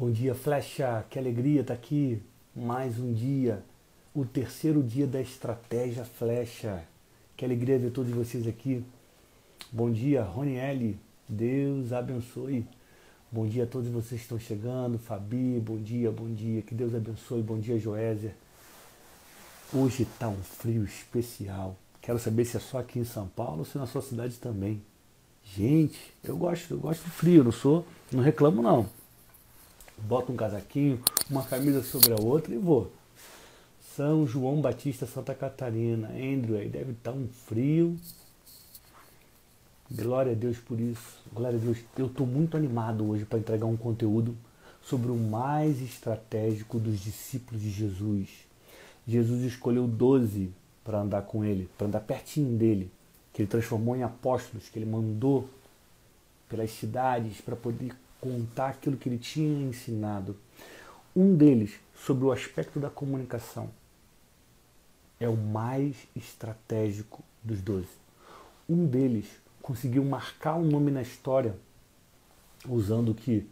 Bom dia, Flecha. Que alegria estar aqui. Mais um dia. O terceiro dia da estratégia Flecha. Que alegria ver todos vocês aqui. Bom dia, Roniele. Deus abençoe. Bom dia a todos vocês que estão chegando. Fabi, bom dia, bom dia. Que Deus abençoe. Bom dia, Joésia. Hoje está um frio especial. Quero saber se é só aqui em São Paulo ou se na sua cidade também. Gente, eu gosto, eu gosto do frio, não sou, não reclamo não. Boto um casaquinho, uma camisa sobre a outra e vou. São João Batista, Santa Catarina, Andrew, aí deve estar um frio. Glória a Deus por isso. Glória a Deus. Eu estou muito animado hoje para entregar um conteúdo sobre o mais estratégico dos discípulos de Jesus. Jesus escolheu 12 para andar com ele, para andar pertinho dele que ele transformou em apóstolos, que ele mandou pelas cidades para poder contar aquilo que ele tinha ensinado. Um deles, sobre o aspecto da comunicação, é o mais estratégico dos doze. Um deles conseguiu marcar um nome na história usando o que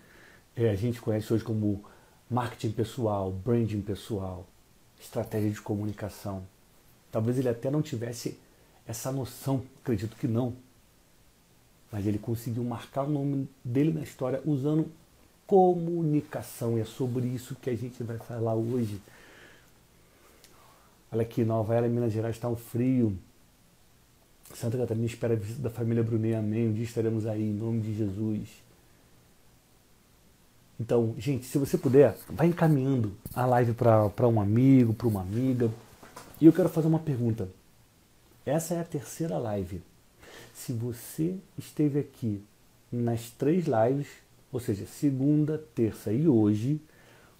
é, a gente conhece hoje como marketing pessoal, branding pessoal, estratégia de comunicação. Talvez ele até não tivesse essa noção, acredito que não. Mas ele conseguiu marcar o nome dele na história usando comunicação. E é sobre isso que a gente vai falar hoje. Olha aqui, Nova Era, Minas Gerais está um frio. Santa Catarina espera a visita da família Brunet, amém. Um dia estaremos aí, em nome de Jesus. Então, gente, se você puder, vai encaminhando a live para um amigo, para uma amiga. E eu quero fazer uma pergunta. Essa é a terceira live. Se você esteve aqui nas três lives, ou seja, segunda, terça e hoje,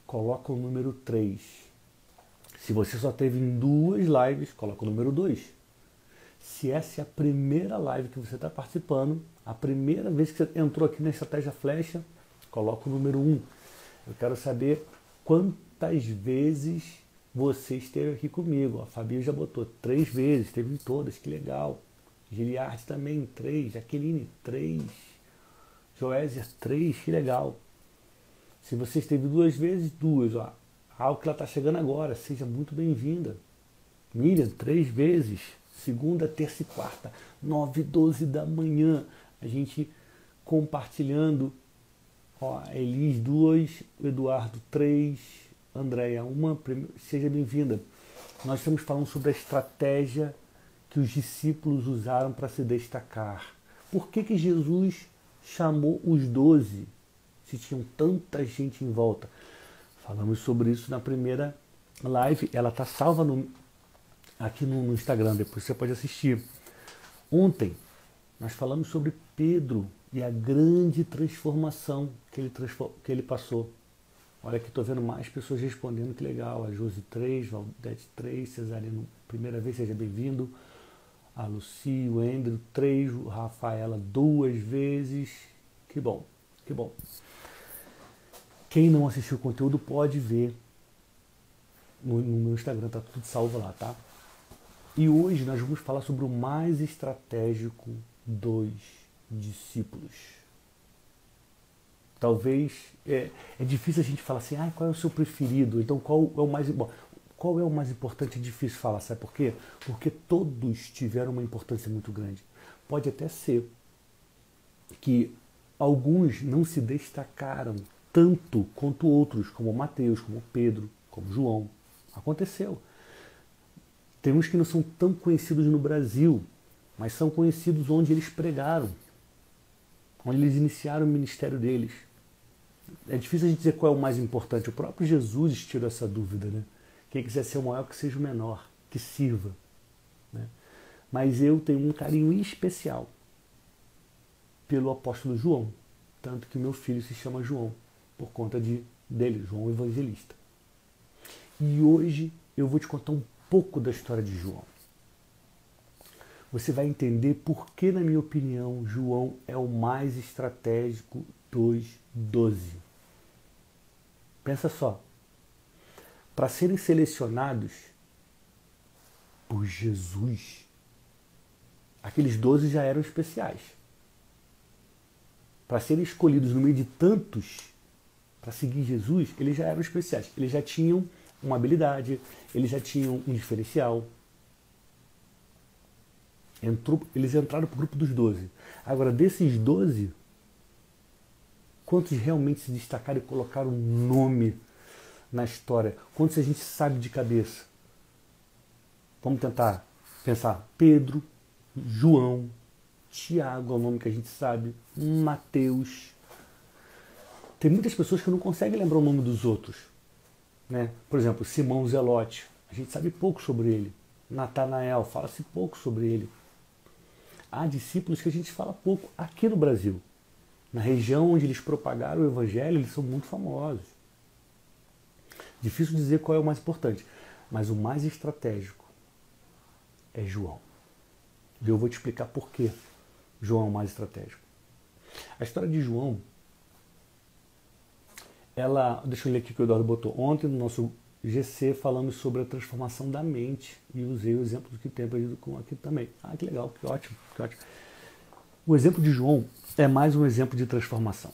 coloca o número 3. Se você só teve em duas lives, coloca o número 2. Se essa é a primeira live que você está participando, a primeira vez que você entrou aqui na Estratégia Flecha, coloca o número 1. Um. Eu quero saber quantas vezes você esteve aqui comigo. A Fabi já botou três vezes, esteve em todas, que legal. Giliard também, três. Jaqueline, três. Joésia, três, que legal. Se você esteve duas vezes, duas. Ó. Que ela está chegando agora, seja muito bem-vinda. Miriam, três vezes. Segunda, terça e quarta, nove, doze da manhã. A gente compartilhando. Ó, Elis, duas. Eduardo, três. Andréia, uma, seja bem-vinda. Nós estamos falando sobre a estratégia que os discípulos usaram para se destacar. Por que, que Jesus chamou os doze se tinham tanta gente em volta? Falamos sobre isso na primeira live. Ela está salva no, aqui no, no Instagram, depois você pode assistir. Ontem nós falamos sobre Pedro e a grande transformação que ele, que ele passou. Olha que estou vendo mais pessoas respondendo, que legal. A Josi 3, Valdete 3, Cesarino, primeira vez, seja bem-vindo. A Luci, o Andrew 3, o Rafaela duas vezes. Que bom, que bom. Quem não assistiu o conteúdo pode ver no, no meu Instagram, tá tudo salvo lá, tá? E hoje nós vamos falar sobre o mais estratégico dos discípulos. Talvez é, é difícil a gente falar assim, ah, qual é o seu preferido? Então qual é o mais bom? Qual é o mais importante? É difícil falar, sabe por quê? Porque todos tiveram uma importância muito grande. Pode até ser que alguns não se destacaram tanto quanto outros, como Mateus, como Pedro, como João. Aconteceu. Tem uns que não são tão conhecidos no Brasil, mas são conhecidos onde eles pregaram, onde eles iniciaram o ministério deles é difícil a gente dizer qual é o mais importante. O próprio Jesus tirou essa dúvida, né? Quem quiser ser o maior, que seja o menor, que sirva. Né? Mas eu tenho um carinho especial pelo apóstolo João, tanto que meu filho se chama João, por conta de, dele, João Evangelista. E hoje eu vou te contar um pouco da história de João. Você vai entender por que, na minha opinião, João é o mais estratégico dos doze. Pensa só. Para serem selecionados por Jesus, aqueles doze já eram especiais. Para serem escolhidos no meio de tantos, para seguir Jesus, eles já eram especiais. Eles já tinham uma habilidade, eles já tinham um diferencial. Entrou, eles entraram para o grupo dos 12. Agora, desses 12, quantos realmente se destacaram e colocaram nome na história? Quantos a gente sabe de cabeça? Vamos tentar pensar. Pedro, João, Tiago é o nome que a gente sabe, Mateus. Tem muitas pessoas que não conseguem lembrar o nome dos outros. Né? Por exemplo, Simão Zelote, a gente sabe pouco sobre ele. Natanael, fala-se pouco sobre ele. Há discípulos que a gente fala pouco aqui no Brasil. Na região onde eles propagaram o evangelho, eles são muito famosos. Difícil dizer qual é o mais importante, mas o mais estratégico é João. E eu vou te explicar por que João é o mais estratégico. A história de João, ela, deixa eu ler aqui o que o Eduardo botou. Ontem no nosso GC falamos sobre a transformação da mente e usei o exemplo do que tem aprendido com aqui também. Ah, que legal, que ótimo, que ótimo. O exemplo de João é mais um exemplo de transformação.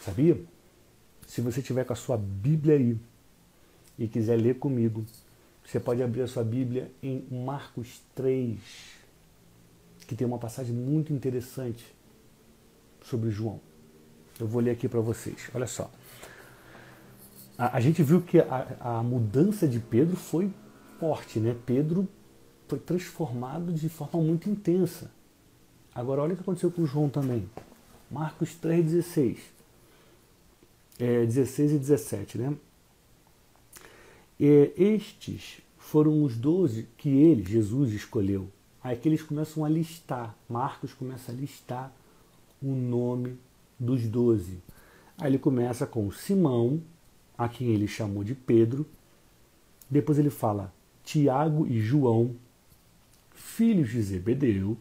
Sabia? Se você tiver com a sua Bíblia aí e quiser ler comigo, você pode abrir a sua Bíblia em Marcos 3, que tem uma passagem muito interessante sobre João. Eu vou ler aqui para vocês. Olha só. A, a gente viu que a, a, mudança de Pedro foi forte, né? Pedro foi transformado de forma muito intensa. Agora, olha o que aconteceu com João também. Marcos 3,16. É, 16 e 17, né? É, estes foram os doze que ele, Jesus, escolheu Aí que eles começam a listar, Marcos começa a listar o nome dos doze. Aí ele começa com Simão, a quem ele chamou de Pedro. Depois ele fala Tiago e João, filhos de Zebedeu,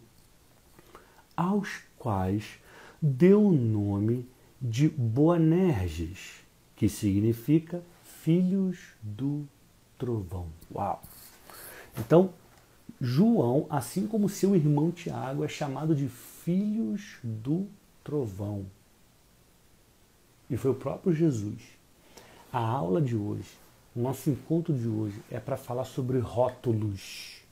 aos quais deu o nome de Boanerges, que significa filhos do trovão. Uau! Então, João, assim como seu irmão Tiago, é chamado de filhos do trovão. E foi o próprio Jesus. A aula de hoje, o nosso encontro de hoje, é para falar sobre rótulos.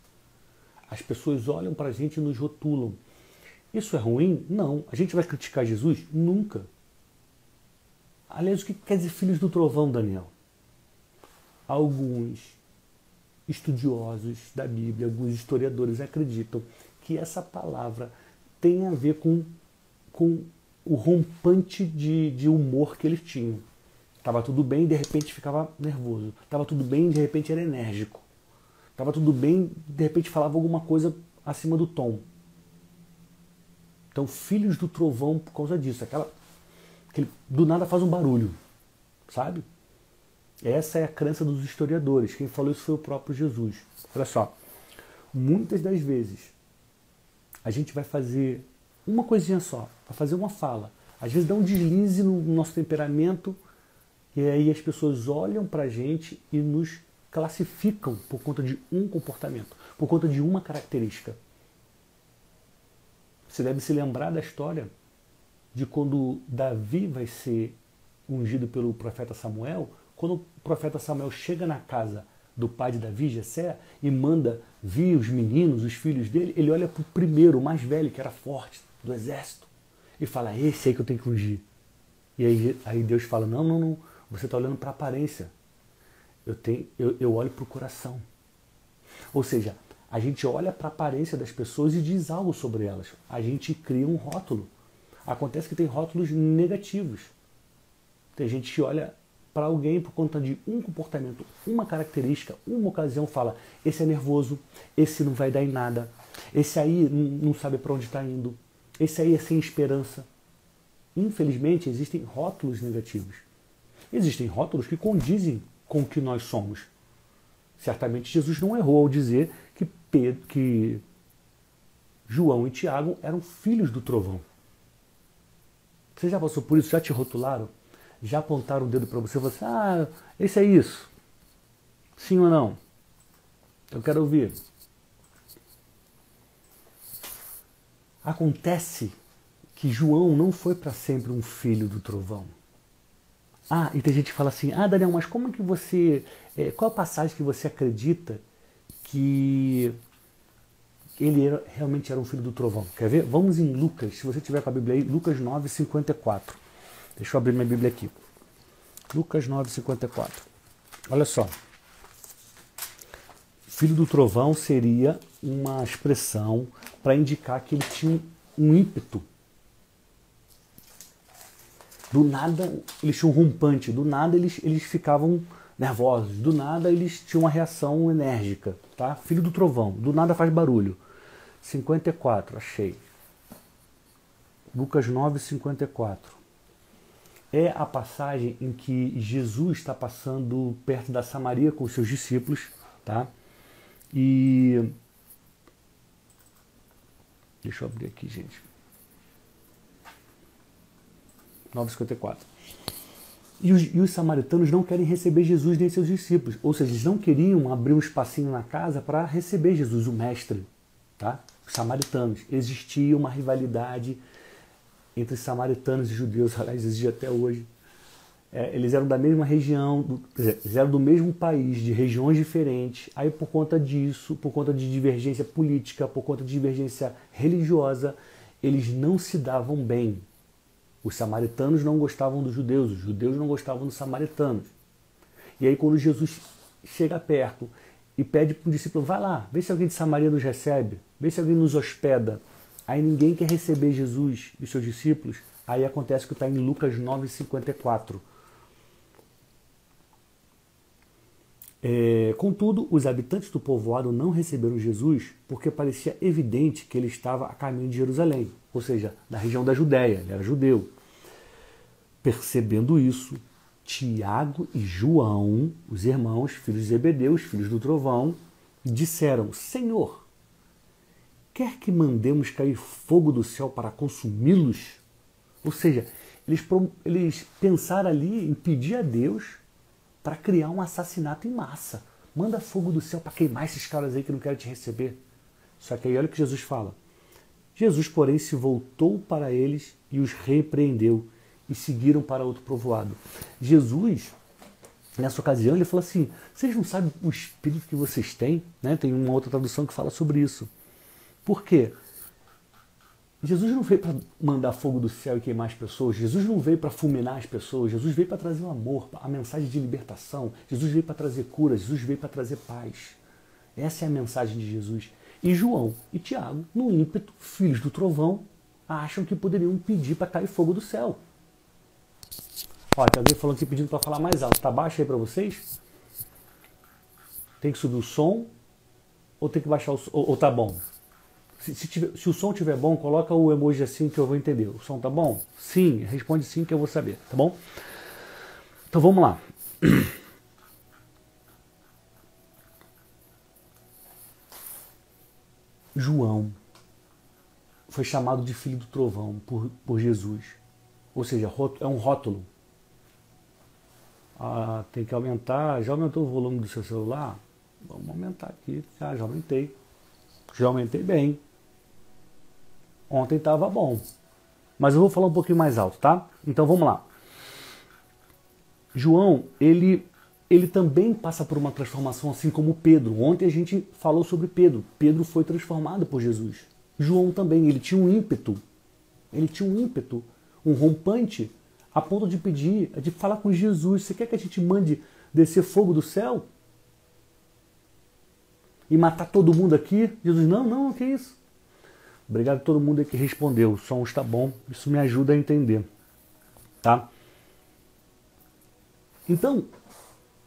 As pessoas olham para a gente e nos rotulam. Isso é ruim? Não. A gente vai criticar Jesus? Nunca. Aliás, o que quer dizer filhos do trovão, Daniel? Alguns estudiosos da Bíblia, alguns historiadores acreditam que essa palavra tem a ver com, com o rompante de, de humor que eles tinham. Estava tudo bem, de repente ficava nervoso. Estava tudo bem, de repente era enérgico. Estava tudo bem, de repente falava alguma coisa acima do tom. Então, filhos do trovão por causa disso. Aquela, aquele, do nada faz um barulho, sabe? Essa é a crença dos historiadores. Quem falou isso foi o próprio Jesus. Olha só, muitas das vezes a gente vai fazer uma coisinha só, vai fazer uma fala. Às vezes dá um deslize no nosso temperamento e aí as pessoas olham para a gente e nos classificam por conta de um comportamento, por conta de uma característica. Você deve se lembrar da história de quando Davi vai ser ungido pelo profeta Samuel, quando o profeta Samuel chega na casa do pai de Davi, Jessé, e manda vir os meninos, os filhos dele, ele olha para o primeiro, o mais velho, que era forte, do exército, e fala, esse aí que eu tenho que ungir. E aí, aí Deus fala, não, não, não, você está olhando para a aparência. Eu, tenho, eu, eu olho para o coração. Ou seja, a gente olha para a aparência das pessoas e diz algo sobre elas. A gente cria um rótulo. Acontece que tem rótulos negativos. Tem gente que olha para alguém por conta de um comportamento, uma característica, uma ocasião, fala: esse é nervoso, esse não vai dar em nada, esse aí não sabe para onde está indo, esse aí é sem esperança. Infelizmente, existem rótulos negativos. Existem rótulos que condizem com o que nós somos. Certamente, Jesus não errou ao dizer que, Pedro, que João e Tiago eram filhos do trovão. Você já passou por isso? Já te rotularam? Já apontaram o dedo para você e falaram assim, ah, esse é isso. Sim ou não? Eu quero ouvir. Acontece que João não foi para sempre um filho do trovão. Ah, e tem gente que fala assim, ah, Daniel, mas como que você. É, qual a passagem que você acredita que ele era, realmente era um filho do trovão? Quer ver? Vamos em Lucas, se você tiver com a Bíblia aí, Lucas 9, 54. Deixa eu abrir minha Bíblia aqui. Lucas 9, 54. Olha só. Filho do trovão seria uma expressão para indicar que ele tinha um ímpeto. Do nada eles tinham um rompante, do nada eles, eles ficavam nervosos, do nada eles tinham uma reação enérgica. Tá? Filho do trovão, do nada faz barulho. 54, achei. Lucas 9, 54 é a passagem em que Jesus está passando perto da Samaria com os seus discípulos, tá? E deixa eu abrir aqui, gente. 9:54. E os, e os samaritanos não querem receber Jesus nem seus discípulos, ou seja, eles não queriam abrir um espacinho na casa para receber Jesus, o mestre, tá? Os samaritanos. Existia uma rivalidade entre samaritanos e judeus, aliás, existe até hoje. É, eles eram da mesma região, do, eles eram do mesmo país, de regiões diferentes. Aí, por conta disso, por conta de divergência política, por conta de divergência religiosa, eles não se davam bem. Os samaritanos não gostavam dos judeus, os judeus não gostavam dos samaritanos. E aí, quando Jesus chega perto e pede para o discípulo: vai lá, vê se alguém de Samaria nos recebe, vê se alguém nos hospeda. Aí ninguém quer receber Jesus e seus discípulos. Aí acontece que está em Lucas 9,54. É, contudo, os habitantes do povoado não receberam Jesus porque parecia evidente que ele estava a caminho de Jerusalém, ou seja, da região da Judéia, ele era judeu. Percebendo isso, Tiago e João, os irmãos, filhos de Zebedeu, os filhos do trovão, disseram: Senhor, quer que mandemos cair fogo do céu para consumi-los? Ou seja, eles, eles pensaram ali em pedir a Deus para criar um assassinato em massa. Manda fogo do céu para queimar esses caras aí que não querem te receber. Só que aí olha o que Jesus fala. Jesus, porém, se voltou para eles e os repreendeu e seguiram para outro povoado. Jesus, nessa ocasião, ele falou assim: vocês não sabem o espírito que vocês têm? Né? Tem uma outra tradução que fala sobre isso. Por quê? Jesus não veio para mandar fogo do céu e queimar as pessoas. Jesus não veio para fulminar as pessoas. Jesus veio para trazer o amor, a mensagem de libertação. Jesus veio para trazer cura. Jesus veio para trazer paz. Essa é a mensagem de Jesus. E João e Tiago, no ímpeto, filhos do trovão, acham que poderiam pedir para cair fogo do céu. Ó, tem alguém falando que pedindo para falar mais alto. Tá baixo aí para vocês? Tem que subir o som ou tem que baixar o som? Ou, ou tá bom? Se, tiver, se, o som estiver bom, coloca o emoji assim que eu vou entender. O som tá bom? Sim, responde sim que eu vou saber, tá bom? Então vamos lá. João foi chamado de filho do trovão por, por Jesus. Ou seja, é um rótulo. Ah, tem que aumentar. Já aumentou o volume do seu celular? Vamos aumentar aqui. Ah, já aumentei. Já aumentei bem. Ontem estava bom. Mas eu vou falar um pouquinho mais alto, tá? Então vamos lá. João, ele, ele também passa por uma transformação assim como Pedro. Ontem a gente falou sobre Pedro. Pedro foi transformado por Jesus. João também, ele tinha um ímpeto. Ele tinha um ímpeto, um rompante, a ponto de pedir, de falar com Jesus: Você quer que a gente mande descer fogo do céu? E matar todo mundo aqui? Jesus: Não, não, que isso? Obrigado a todo mundo que respondeu. O som está bom. Isso me ajuda a entender. Tá? Então,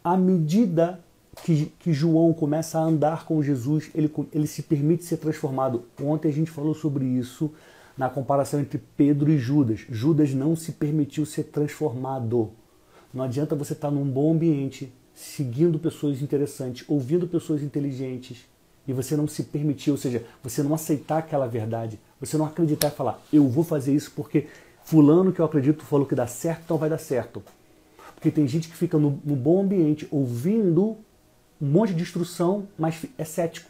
à medida que, que João começa a andar com Jesus, ele, ele se permite ser transformado. Ontem a gente falou sobre isso na comparação entre Pedro e Judas. Judas não se permitiu ser transformado. Não adianta você estar num bom ambiente, seguindo pessoas interessantes, ouvindo pessoas inteligentes, e você não se permitir, ou seja, você não aceitar aquela verdade, você não acreditar e falar, eu vou fazer isso porque fulano que eu acredito falou que dá certo, então vai dar certo. Porque tem gente que fica no, no bom ambiente ouvindo um monte de instrução, mas é cético.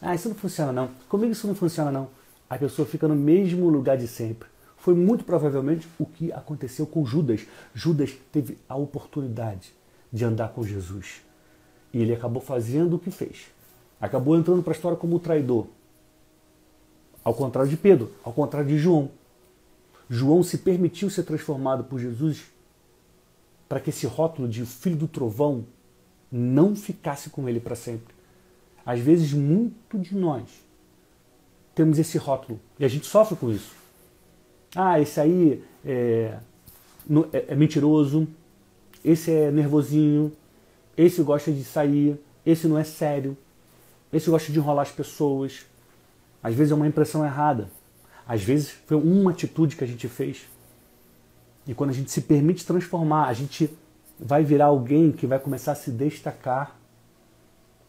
Ah, isso não funciona não. Comigo isso não funciona não. A pessoa fica no mesmo lugar de sempre. foi muito provavelmente o que aconteceu com Judas. Judas teve a oportunidade de andar com Jesus. E ele acabou fazendo o que fez. Acabou entrando para a história como traidor. Ao contrário de Pedro, ao contrário de João. João se permitiu ser transformado por Jesus para que esse rótulo de filho do trovão não ficasse com ele para sempre. Às vezes, muito de nós temos esse rótulo e a gente sofre com isso. Ah, esse aí é, é, é mentiroso, esse é nervosinho, esse gosta de sair, esse não é sério, esse gosta de enrolar as pessoas. Às vezes é uma impressão errada. Às vezes foi uma atitude que a gente fez. E quando a gente se permite transformar, a gente vai virar alguém que vai começar a se destacar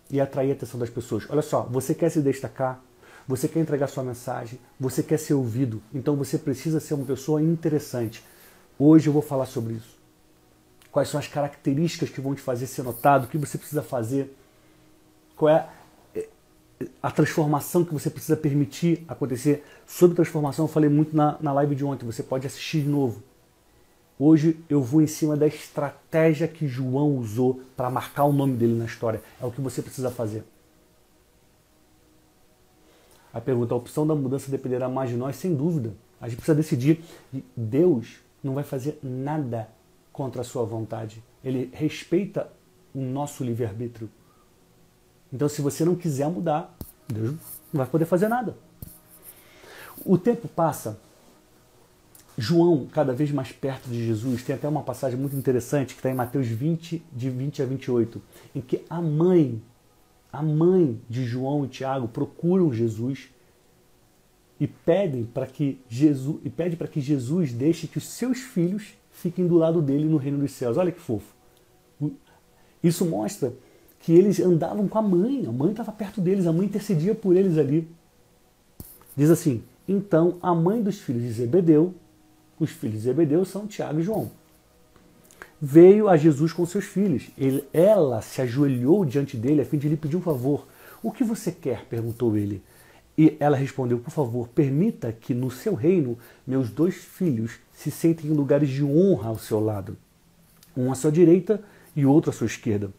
e atrair a atenção das pessoas. Olha só, você quer se destacar, você quer entregar sua mensagem, você quer ser ouvido, então você precisa ser uma pessoa interessante. Hoje eu vou falar sobre isso. Quais são as características que vão te fazer ser notado, o que você precisa fazer, qual é a transformação que você precisa permitir acontecer. Sobre transformação, eu falei muito na, na live de ontem, você pode assistir de novo. Hoje eu vou em cima da estratégia que João usou para marcar o nome dele na história. É o que você precisa fazer. A pergunta, a opção da mudança dependerá mais de nós, sem dúvida. A gente precisa decidir. Deus não vai fazer nada contra a sua vontade. Ele respeita o nosso livre-arbítrio. Então, se você não quiser mudar, Deus não vai poder fazer nada. O tempo passa João, cada vez mais perto de Jesus, tem até uma passagem muito interessante que está em Mateus 20, de 20 a 28, em que a mãe, a mãe de João e Tiago procuram Jesus e pedem para que Jesus e pede para que Jesus deixe que os seus filhos fiquem do lado dele no reino dos céus. Olha que fofo. Isso mostra que eles andavam com a mãe, a mãe estava perto deles, a mãe intercedia por eles ali. Diz assim: Então a mãe dos filhos de Zebedeu os filhos de Zebedeu são Tiago e João. Veio a Jesus com seus filhos. Ele, ela se ajoelhou diante dele a fim de lhe pedir um favor. O que você quer? perguntou ele. E ela respondeu: Por favor, permita que no seu reino meus dois filhos se sentem em lugares de honra ao seu lado, um à sua direita e outro à sua esquerda.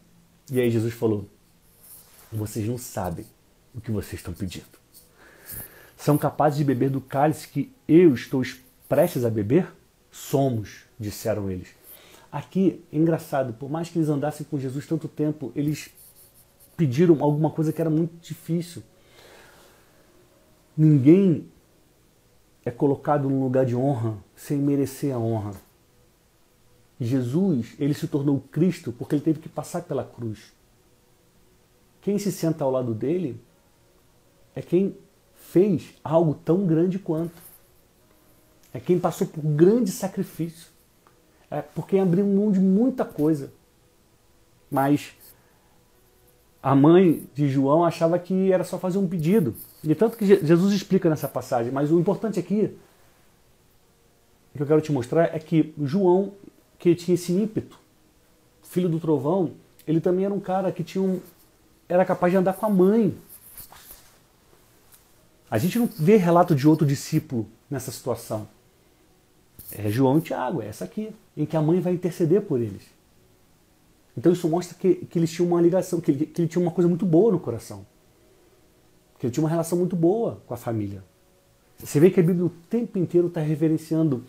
E aí Jesus falou: Vocês não sabem o que vocês estão pedindo. São capazes de beber do cálice que eu estou prestes a beber? Somos, disseram eles. Aqui, engraçado, por mais que eles andassem com Jesus tanto tempo, eles pediram alguma coisa que era muito difícil. Ninguém é colocado num lugar de honra sem merecer a honra. Jesus, ele se tornou Cristo porque ele teve que passar pela cruz. Quem se senta ao lado dele é quem fez algo tão grande quanto é quem passou por grande sacrifício, é por quem abriu mão de muita coisa. Mas a mãe de João achava que era só fazer um pedido. E tanto que Jesus explica nessa passagem, mas o importante aqui, que eu quero te mostrar, é que João, que tinha esse ímpeto, filho do trovão, ele também era um cara que tinha um, era capaz de andar com a mãe. A gente não vê relato de outro discípulo nessa situação é João e Tiago, é essa aqui, em que a mãe vai interceder por eles. Então isso mostra que, que eles tinham uma ligação, que que ele tinha uma coisa muito boa no coração. Que ele tinha uma relação muito boa com a família. Você vê que a Bíblia o tempo inteiro está reverenciando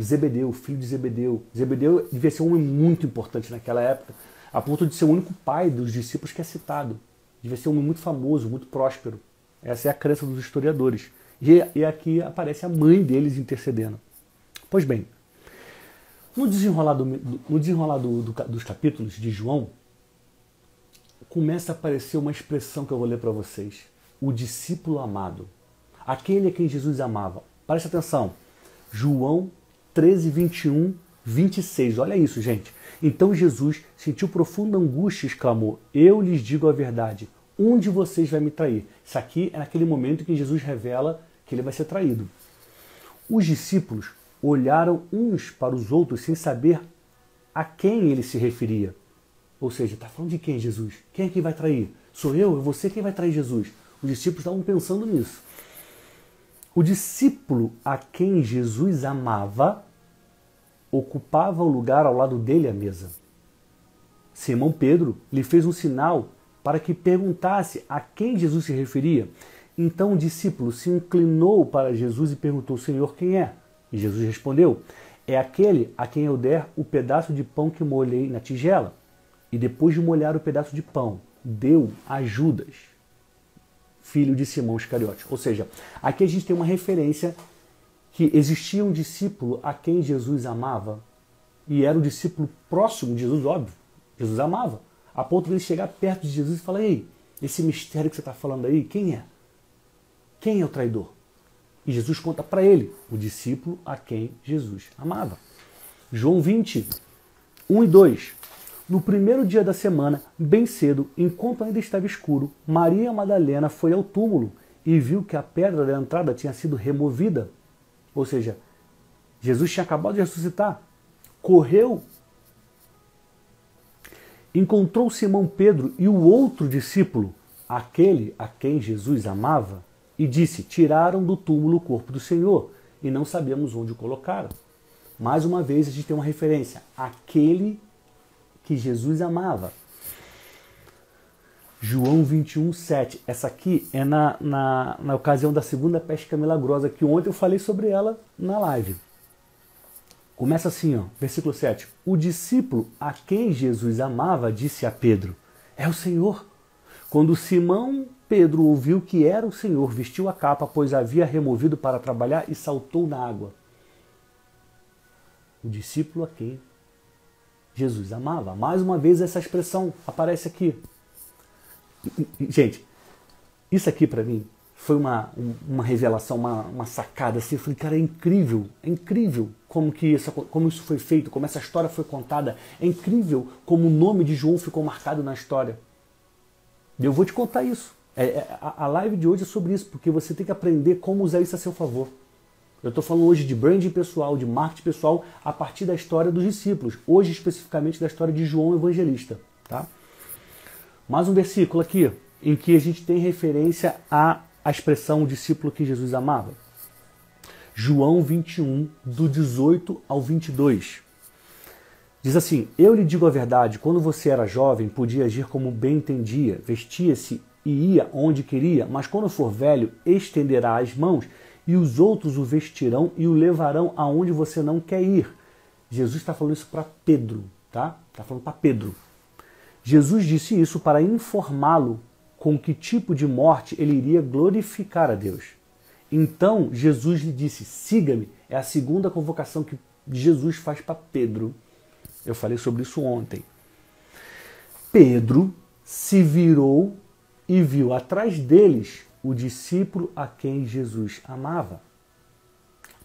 Zebedeu, filho de Zebedeu. Zebedeu devia ser um homem muito importante naquela época, a ponto de ser o único pai dos discípulos que é citado. Devia ser um homem muito famoso, muito próspero. Essa é a crença dos historiadores. E, e aqui aparece a mãe deles intercedendo. Pois bem, no desenrolar, do, no desenrolar do, do, dos capítulos de João, começa a aparecer uma expressão que eu vou ler para vocês. O discípulo amado. Aquele a quem Jesus amava. Preste atenção. João 13, 21, 26. Olha isso, gente. Então Jesus sentiu profunda angústia e exclamou: Eu lhes digo a verdade. Um de vocês vai me trair. Isso aqui é naquele momento que Jesus revela que ele vai ser traído. Os discípulos olharam uns para os outros sem saber a quem ele se referia. Ou seja, está falando de quem, Jesus? Quem é que vai trair? Sou eu? É você quem vai trair Jesus? Os discípulos estavam pensando nisso. O discípulo a quem Jesus amava ocupava o lugar ao lado dele à mesa. Simão Pedro lhe fez um sinal para que perguntasse a quem Jesus se referia. Então o discípulo se inclinou para Jesus e perguntou: Senhor, quem é? E Jesus respondeu: É aquele a quem eu der o pedaço de pão que molhei na tigela. E depois de molhar o pedaço de pão, deu a Judas, filho de Simão Iscariote. Ou seja, aqui a gente tem uma referência que existia um discípulo a quem Jesus amava e era o discípulo próximo de Jesus, óbvio. Jesus amava, a ponto de ele chegar perto de Jesus e falar: Ei, esse mistério que você está falando aí, quem é? Quem é o traidor? E Jesus conta para ele, o discípulo a quem Jesus amava. João 20, 1 e 2. No primeiro dia da semana, bem cedo, enquanto ainda estava escuro, Maria Madalena foi ao túmulo e viu que a pedra da entrada tinha sido removida. Ou seja, Jesus tinha acabado de ressuscitar. Correu, encontrou Simão Pedro e o outro discípulo, aquele a quem Jesus amava, e disse: Tiraram do túmulo o corpo do Senhor e não sabemos onde o colocaram. Mais uma vez a gente tem uma referência: aquele que Jesus amava. João 21, 7. Essa aqui é na, na, na ocasião da segunda pesca milagrosa, que ontem eu falei sobre ela na live. Começa assim, ó, versículo 7. O discípulo a quem Jesus amava disse a Pedro: É o Senhor. Quando Simão Pedro ouviu que era o Senhor, vestiu a capa, pois havia removido para trabalhar e saltou na água. O discípulo a quem Jesus amava. Mais uma vez essa expressão aparece aqui. Gente, isso aqui para mim foi uma, uma revelação, uma, uma sacada. Assim, eu falei, cara, é incrível, é incrível como, que isso, como isso foi feito, como essa história foi contada. É incrível como o nome de João ficou marcado na história. Eu vou te contar isso. É, é, a live de hoje é sobre isso, porque você tem que aprender como usar isso a seu favor. Eu estou falando hoje de branding pessoal, de marketing pessoal, a partir da história dos discípulos. Hoje, especificamente, da história de João Evangelista. Tá? Mais um versículo aqui, em que a gente tem referência à, à expressão discípulo que Jesus amava. João 21, do 18 ao 22. Diz assim: Eu lhe digo a verdade, quando você era jovem, podia agir como bem entendia, vestia-se e ia onde queria, mas quando for velho, estenderá as mãos e os outros o vestirão e o levarão aonde você não quer ir. Jesus está falando isso para Pedro, tá? Está falando para Pedro. Jesus disse isso para informá-lo com que tipo de morte ele iria glorificar a Deus. Então Jesus lhe disse: siga-me. É a segunda convocação que Jesus faz para Pedro. Eu falei sobre isso ontem. Pedro se virou e viu atrás deles o discípulo a quem Jesus amava.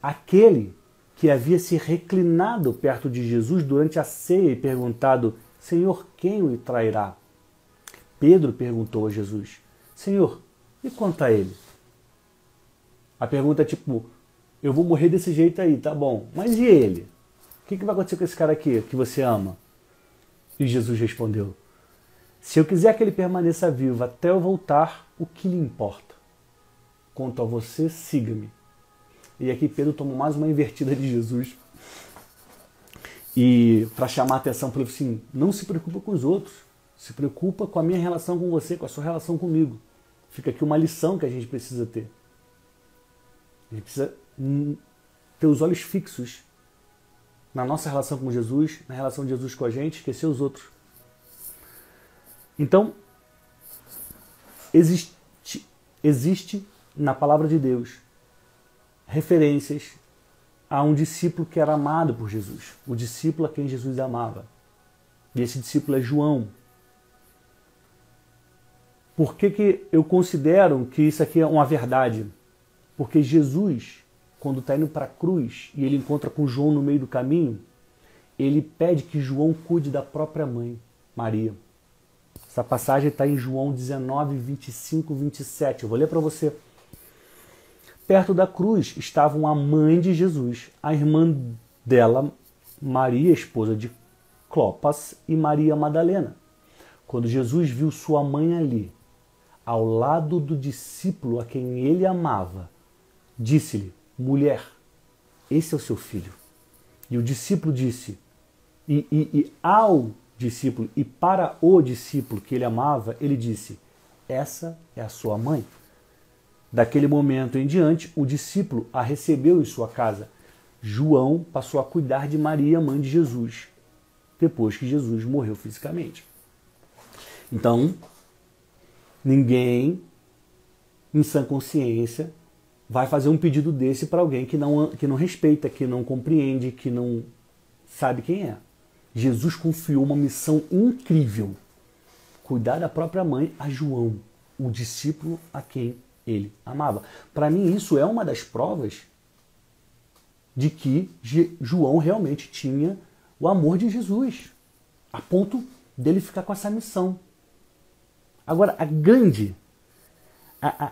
Aquele que havia se reclinado perto de Jesus durante a ceia e perguntado: Senhor, quem o trairá? Pedro perguntou a Jesus: Senhor, e quanto a ele? A pergunta é tipo: Eu vou morrer desse jeito aí, tá bom, mas e ele? O que, que vai acontecer com esse cara aqui que você ama? E Jesus respondeu: Se eu quiser que ele permaneça vivo até eu voltar, o que lhe importa? Quanto a você, siga-me. E aqui Pedro toma mais uma invertida de Jesus. E para chamar a atenção ele assim, não se preocupa com os outros, se preocupa com a minha relação com você, com a sua relação comigo. Fica aqui uma lição que a gente precisa ter. A gente precisa ter os olhos fixos na nossa relação com Jesus, na relação de Jesus com a gente, esquecer os outros. Então, existe, existe na palavra de Deus referências a um discípulo que era amado por Jesus, o discípulo a quem Jesus amava. E esse discípulo é João. Por que, que eu considero que isso aqui é uma verdade? Porque Jesus, quando está indo para a cruz e ele encontra com João no meio do caminho, ele pede que João cuide da própria mãe, Maria. Essa passagem está em João 19, 25, 27. Eu vou ler para você. Perto da cruz estavam a mãe de Jesus, a irmã dela, Maria, esposa de Clopas, e Maria Madalena. Quando Jesus viu sua mãe ali, ao lado do discípulo a quem ele amava, disse-lhe: Mulher, esse é o seu filho. E o discípulo disse, e, e, e ao discípulo, e para o discípulo que ele amava, ele disse: Essa é a sua mãe. Daquele momento em diante, o discípulo a recebeu em sua casa. João passou a cuidar de Maria, mãe de Jesus, depois que Jesus morreu fisicamente. Então, ninguém em sã consciência vai fazer um pedido desse para alguém que não, que não respeita, que não compreende, que não sabe quem é. Jesus confiou uma missão incrível: cuidar da própria mãe a João, o discípulo a quem ele amava. Para mim, isso é uma das provas de que João realmente tinha o amor de Jesus, a ponto dele ficar com essa missão. Agora, a grande. A, a,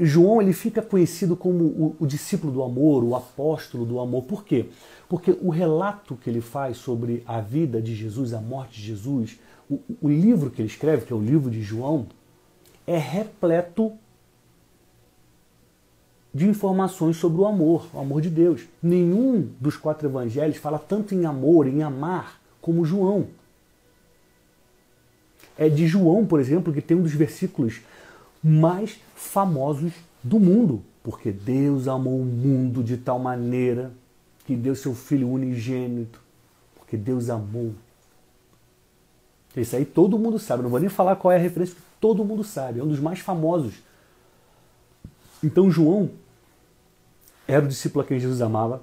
João ele fica conhecido como o, o, discípulo do amor, o apóstolo do amor. Por quê? Porque o relato que ele faz sobre a vida de Jesus, a morte de Jesus, o, o livro que ele escreve, que é o livro de João, é repleto de informações sobre o amor, o amor de Deus. Nenhum dos quatro evangelhos fala tanto em amor, em amar, como João. É de João, por exemplo, que tem um dos versículos mais famosos do mundo, porque Deus amou o mundo de tal maneira que deu seu Filho unigênito, porque Deus amou. Isso aí todo mundo sabe, não vou nem falar qual é a referência, todo mundo sabe, é um dos mais famosos. Então João era o discípulo a quem Jesus amava,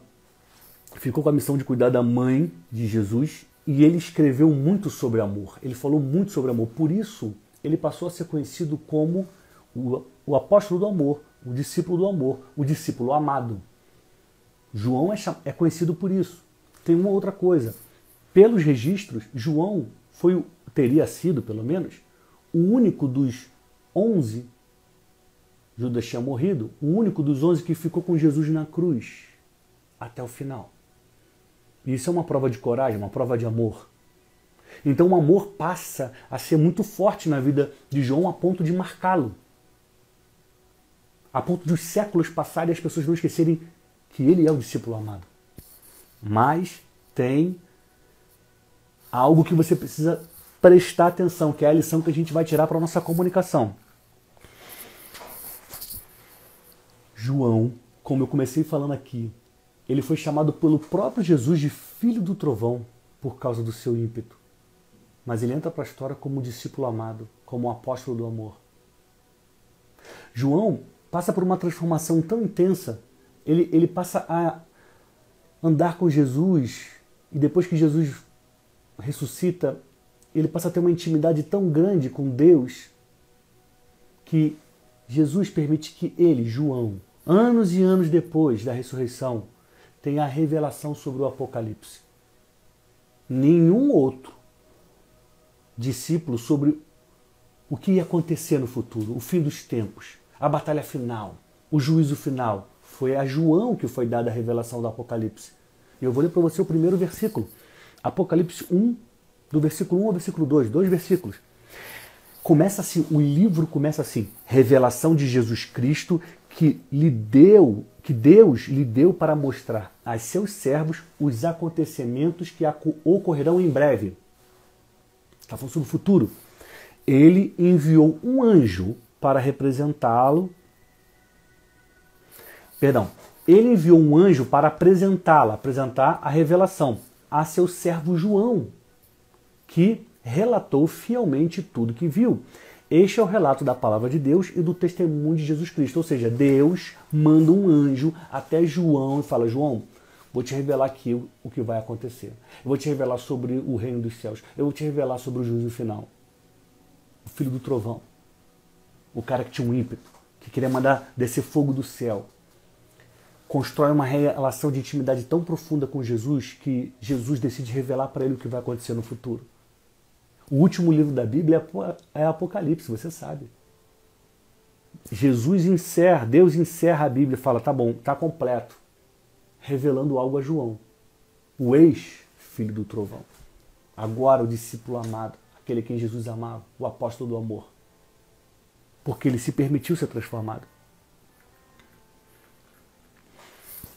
ficou com a missão de cuidar da mãe de Jesus e ele escreveu muito sobre amor. Ele falou muito sobre amor. Por isso, ele passou a ser conhecido como o, o apóstolo do amor, o discípulo do amor, o discípulo amado. João é, é conhecido por isso. Tem uma outra coisa. Pelos registros, João foi, teria sido, pelo menos, o único dos onze Judas tinha morrido, o único dos onze que ficou com Jesus na cruz até o final. Isso é uma prova de coragem, uma prova de amor. Então o amor passa a ser muito forte na vida de João a ponto de marcá-lo. A ponto de os séculos passarem e as pessoas não esquecerem que ele é o discípulo amado. Mas tem algo que você precisa prestar atenção, que é a lição que a gente vai tirar para a nossa comunicação. João, como eu comecei falando aqui, ele foi chamado pelo próprio Jesus de filho do trovão por causa do seu ímpeto. Mas ele entra para a história como discípulo amado, como um apóstolo do amor. João passa por uma transformação tão intensa, ele, ele passa a andar com Jesus e depois que Jesus ressuscita, ele passa a ter uma intimidade tão grande com Deus que Jesus permite que ele, João, anos e anos depois da ressurreição, tem a revelação sobre o Apocalipse. Nenhum outro discípulo sobre o que ia acontecer no futuro, o fim dos tempos, a batalha final, o juízo final. Foi a João que foi dada a revelação do Apocalipse. E eu vou ler para você o primeiro versículo. Apocalipse 1, do versículo 1 ao versículo 2, dois versículos. Começa assim, o livro começa assim: revelação de Jesus Cristo que lhe deu, que Deus lhe deu para mostrar a seus servos os acontecimentos que ocorrerão em breve. Está falando sobre o futuro. Ele enviou um anjo para representá-lo. Perdão. Ele enviou um anjo para apresentá-la, apresentar a revelação a seu servo João, que relatou fielmente tudo que viu. Este é o relato da palavra de Deus e do testemunho de Jesus Cristo. Ou seja, Deus manda um anjo até João e fala: João, vou te revelar aqui o que vai acontecer. Eu vou te revelar sobre o reino dos céus. Eu vou te revelar sobre o juízo final. O filho do trovão. O cara que tinha um ímpeto, que queria mandar descer fogo do céu. Constrói uma relação de intimidade tão profunda com Jesus que Jesus decide revelar para ele o que vai acontecer no futuro. O último livro da Bíblia é, é Apocalipse, você sabe. Jesus encerra, Deus encerra a Bíblia e fala: tá bom, tá completo. Revelando algo a João, o ex-filho do trovão. Agora o discípulo amado, aquele que Jesus amava, o apóstolo do amor. Porque ele se permitiu ser transformado.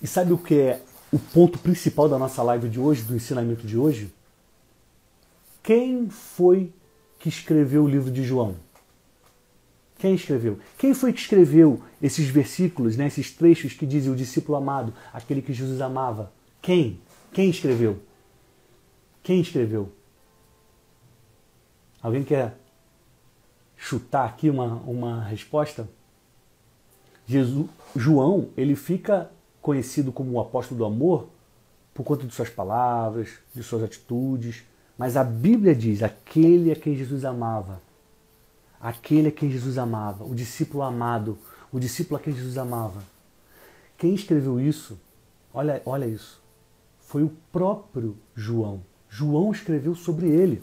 E sabe o que é o ponto principal da nossa live de hoje, do ensinamento de hoje? Quem foi que escreveu o livro de João? Quem escreveu? Quem foi que escreveu esses versículos, né, esses trechos que dizem o discípulo amado, aquele que Jesus amava? Quem? Quem escreveu? Quem escreveu? Alguém quer chutar aqui uma, uma resposta? Jesus, João, ele fica conhecido como o apóstolo do amor por conta de suas palavras, de suas atitudes, mas a Bíblia diz: aquele a quem Jesus amava, aquele a quem Jesus amava, o discípulo amado, o discípulo a quem Jesus amava. Quem escreveu isso, olha, olha isso, foi o próprio João. João escreveu sobre ele.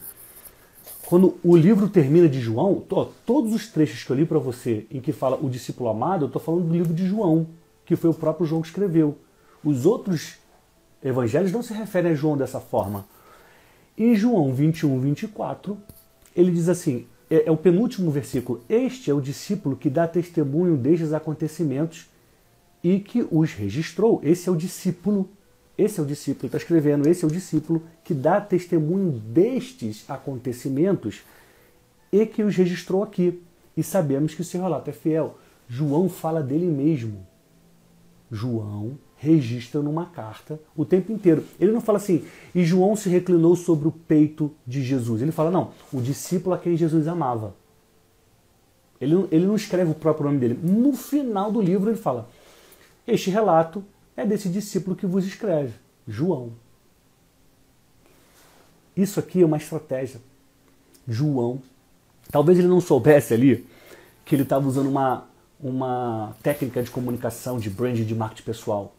Quando o livro termina de João, ó, todos os trechos que eu li para você em que fala o discípulo amado, eu estou falando do livro de João, que foi o próprio João que escreveu. Os outros evangelhos não se referem a João dessa forma. Em João 21, 24, ele diz assim: é, é o penúltimo versículo. Este é o discípulo que dá testemunho destes acontecimentos e que os registrou. Esse é o discípulo esse é o discípulo, está escrevendo, esse é o discípulo que dá testemunho destes acontecimentos e que os registrou aqui. E sabemos que esse relato é fiel. João fala dele mesmo. João registra numa carta o tempo inteiro. Ele não fala assim, e João se reclinou sobre o peito de Jesus. Ele fala, não, o discípulo a quem Jesus amava. Ele, ele não escreve o próprio nome dele. No final do livro ele fala, este relato é desse discípulo que vos escreve, João. Isso aqui é uma estratégia. João, talvez ele não soubesse ali que ele estava usando uma, uma técnica de comunicação, de brand, de marketing pessoal.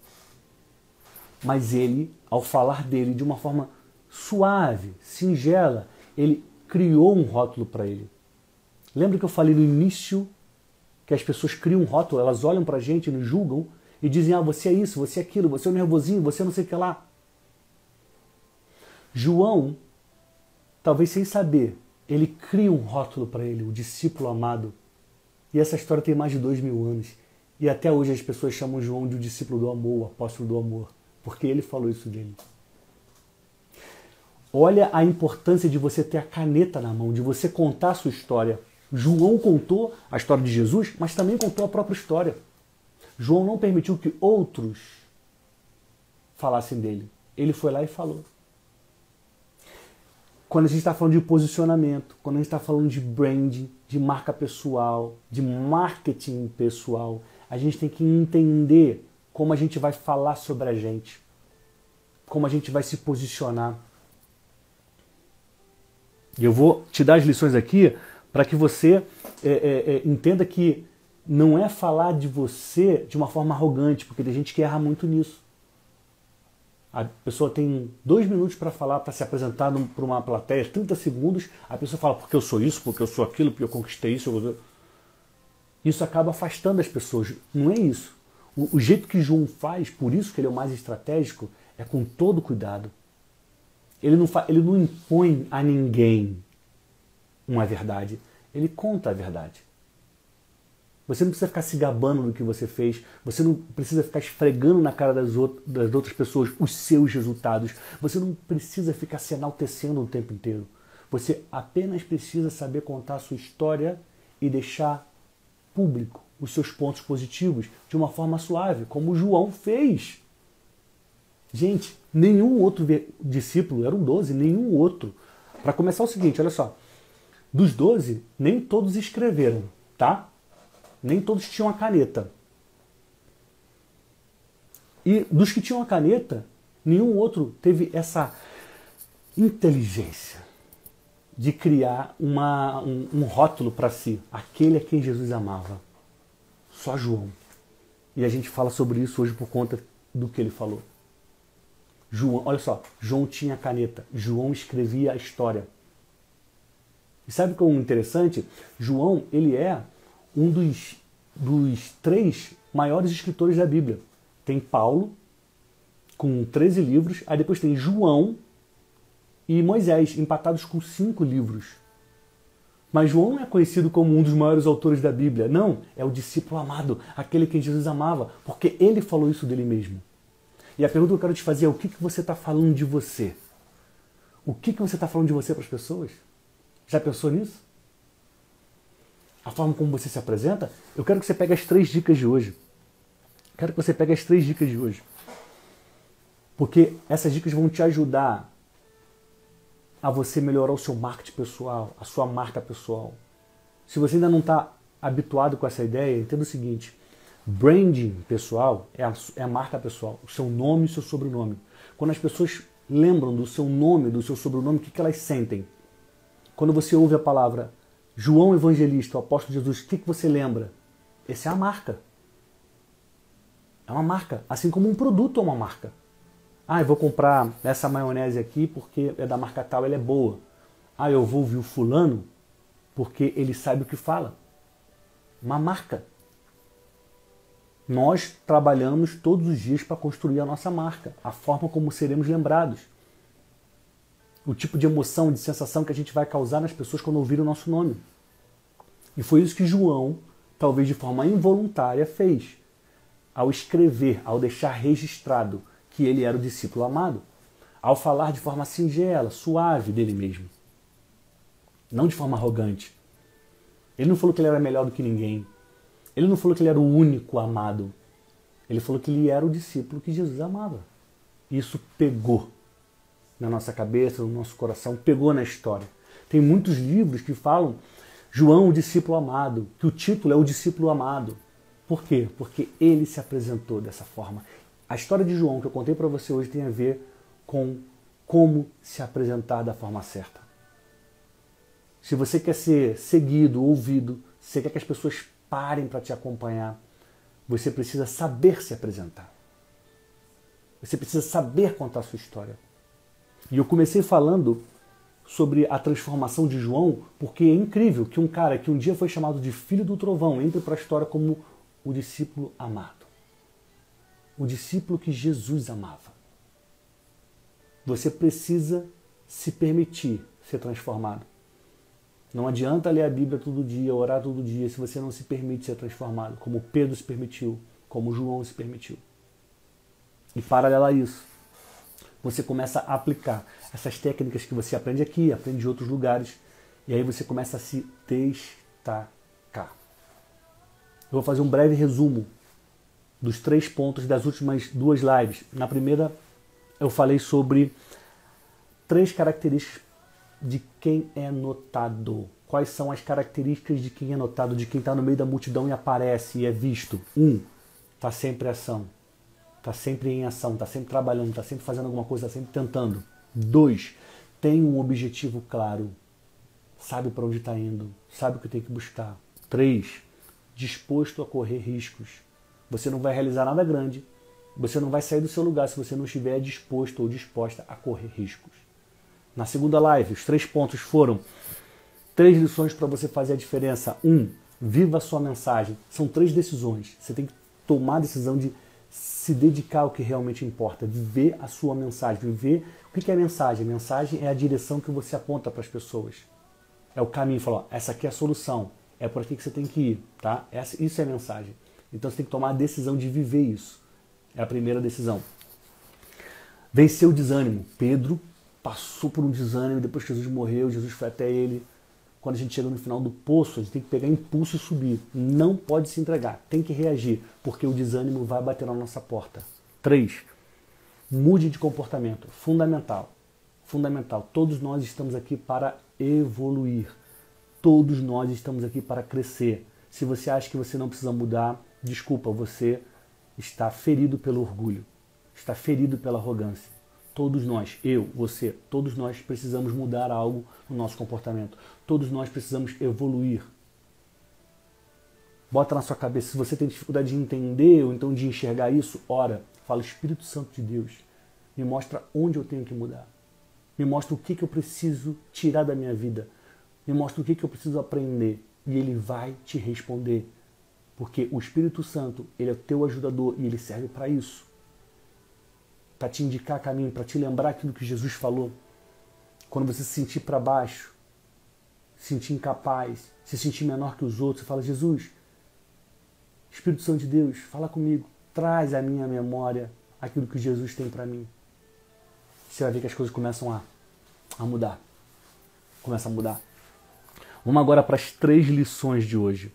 Mas ele, ao falar dele de uma forma suave, singela, ele criou um rótulo para ele. Lembra que eu falei no início que as pessoas criam um rótulo, elas olham para a gente, nos julgam e dizem: ah, você é isso, você é aquilo, você é o nervosinho, você é não sei o que lá. João, talvez sem saber, ele cria um rótulo para ele, o discípulo amado. E essa história tem mais de dois mil anos. E até hoje as pessoas chamam João de o discípulo do amor, o apóstolo do amor, porque ele falou isso dele. Olha a importância de você ter a caneta na mão, de você contar a sua história. João contou a história de Jesus, mas também contou a própria história. João não permitiu que outros falassem dele. Ele foi lá e falou. Quando a gente está falando de posicionamento, quando a gente está falando de branding, de marca pessoal, de marketing pessoal, a gente tem que entender como a gente vai falar sobre a gente, como a gente vai se posicionar. E eu vou te dar as lições aqui para que você é, é, é, entenda que não é falar de você de uma forma arrogante, porque tem gente que erra muito nisso. A pessoa tem dois minutos para falar, para se apresentar para uma plateia, 30 segundos, a pessoa fala porque eu sou isso, porque eu sou aquilo, porque eu conquistei isso. Eu... Isso acaba afastando as pessoas. Não é isso. O, o jeito que João faz, por isso que ele é o mais estratégico, é com todo cuidado. Ele não, ele não impõe a ninguém uma verdade, ele conta a verdade. Você não precisa ficar se gabando do que você fez. Você não precisa ficar esfregando na cara das outras pessoas os seus resultados. Você não precisa ficar se enaltecendo o tempo inteiro. Você apenas precisa saber contar a sua história e deixar público os seus pontos positivos de uma forma suave, como João fez. Gente, nenhum outro discípulo, eram 12, nenhum outro. Para começar o seguinte, olha só. Dos 12, nem todos escreveram, tá? nem todos tinham a caneta. E dos que tinham a caneta, nenhum outro teve essa inteligência de criar uma, um, um rótulo para si, aquele a quem Jesus amava. Só João. E a gente fala sobre isso hoje por conta do que ele falou. João, olha só, João tinha caneta, João escrevia a história. E sabe o que é interessante? João, ele é um dos, dos três maiores escritores da Bíblia. Tem Paulo, com 13 livros, aí depois tem João e Moisés, empatados com cinco livros. Mas João não é conhecido como um dos maiores autores da Bíblia. Não, é o discípulo amado, aquele que Jesus amava, porque ele falou isso dele mesmo. E a pergunta que eu quero te fazer é o que, que você está falando de você? O que, que você está falando de você para as pessoas? Já pensou nisso? A forma como você se apresenta? Eu quero que você pegue as três dicas de hoje. Quero que você pegue as três dicas de hoje. Porque essas dicas vão te ajudar a você melhorar o seu marketing pessoal, a sua marca pessoal. Se você ainda não está habituado com essa ideia, entenda o seguinte: branding pessoal é a, é a marca pessoal, o seu nome e o seu sobrenome. Quando as pessoas lembram do seu nome, do seu sobrenome, o que, que elas sentem? Quando você ouve a palavra João Evangelista, o apóstolo Jesus, o que, que você lembra? Essa é a marca. É uma marca, assim como um produto é uma marca. Ah, eu vou comprar essa maionese aqui porque é da marca tal, ela é boa. Ah, eu vou ouvir o fulano porque ele sabe o que fala. Uma marca. Nós trabalhamos todos os dias para construir a nossa marca, a forma como seremos lembrados. O tipo de emoção, de sensação que a gente vai causar nas pessoas quando ouvirem o nosso nome. E foi isso que João, talvez de forma involuntária, fez. Ao escrever, ao deixar registrado que ele era o discípulo amado, ao falar de forma singela, suave dele mesmo, não de forma arrogante. Ele não falou que ele era melhor do que ninguém. Ele não falou que ele era o único amado. Ele falou que ele era o discípulo que Jesus amava. Isso pegou na nossa cabeça, no nosso coração, pegou na história. Tem muitos livros que falam João, o discípulo amado, que o título é o discípulo amado. Por quê? Porque ele se apresentou dessa forma. A história de João que eu contei para você hoje tem a ver com como se apresentar da forma certa. Se você quer ser seguido, ouvido, você quer que as pessoas parem para te acompanhar, você precisa saber se apresentar. Você precisa saber contar a sua história. E eu comecei falando sobre a transformação de João, porque é incrível que um cara que um dia foi chamado de filho do trovão entre para a história como o discípulo amado o discípulo que Jesus amava. Você precisa se permitir ser transformado. Não adianta ler a Bíblia todo dia, orar todo dia, se você não se permite ser transformado, como Pedro se permitiu, como João se permitiu. E paralelo a isso, você começa a aplicar essas técnicas que você aprende aqui, aprende de outros lugares, e aí você começa a se destacar. Eu vou fazer um breve resumo dos três pontos das últimas duas lives. Na primeira, eu falei sobre três características de quem é notado. Quais são as características de quem é notado, de quem está no meio da multidão e aparece e é visto? Um, está sempre em ação. Está sempre em ação, está sempre trabalhando, está sempre fazendo alguma coisa, está sempre tentando. Dois, tem um objetivo claro. Sabe para onde está indo, sabe o que tem que buscar. Três, disposto a correr riscos você não vai realizar nada grande. Você não vai sair do seu lugar se você não estiver disposto ou disposta a correr riscos. Na segunda live, os três pontos foram três lições para você fazer a diferença. Um, viva a sua mensagem. São três decisões. Você tem que tomar a decisão de se dedicar ao que realmente importa, viver a sua mensagem, viver o que é mensagem. Mensagem é a direção que você aponta para as pessoas. É o caminho, falar, essa aqui é a solução, é por aqui que você tem que ir, tá? Essa, isso é mensagem. Então você tem que tomar a decisão de viver isso. É a primeira decisão. Vencer o desânimo. Pedro passou por um desânimo depois que Jesus morreu, Jesus foi até ele. Quando a gente chega no final do poço, a gente tem que pegar impulso e subir. Não pode se entregar, tem que reagir, porque o desânimo vai bater na nossa porta. 3. Mude de comportamento. Fundamental. Fundamental. Todos nós estamos aqui para evoluir. Todos nós estamos aqui para crescer. Se você acha que você não precisa mudar, Desculpa, você está ferido pelo orgulho, está ferido pela arrogância. Todos nós, eu, você, todos nós precisamos mudar algo no nosso comportamento. Todos nós precisamos evoluir. Bota na sua cabeça, se você tem dificuldade de entender ou então de enxergar isso, ora, fala Espírito Santo de Deus, me mostra onde eu tenho que mudar. Me mostra o que, que eu preciso tirar da minha vida. Me mostra o que, que eu preciso aprender. E ele vai te responder. Porque o Espírito Santo, ele é o teu ajudador e ele serve para isso. Para te indicar caminho, para te lembrar aquilo que Jesus falou. Quando você se sentir para baixo, se sentir incapaz, se sentir menor que os outros, você fala: Jesus, Espírito Santo de Deus, fala comigo, traz à minha memória aquilo que Jesus tem para mim. Você vai ver que as coisas começam a, a mudar. Começa a mudar. Vamos agora para as três lições de hoje.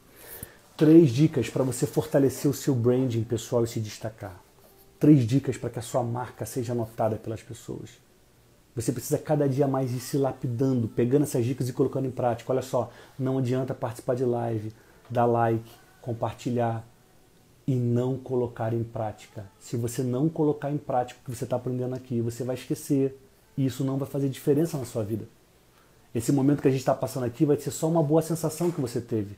Três dicas para você fortalecer o seu branding pessoal e se destacar. Três dicas para que a sua marca seja notada pelas pessoas. Você precisa cada dia mais ir se lapidando, pegando essas dicas e colocando em prática. Olha só, não adianta participar de live, dar like, compartilhar e não colocar em prática. Se você não colocar em prática o que você está aprendendo aqui, você vai esquecer e isso não vai fazer diferença na sua vida. Esse momento que a gente está passando aqui vai ser só uma boa sensação que você teve,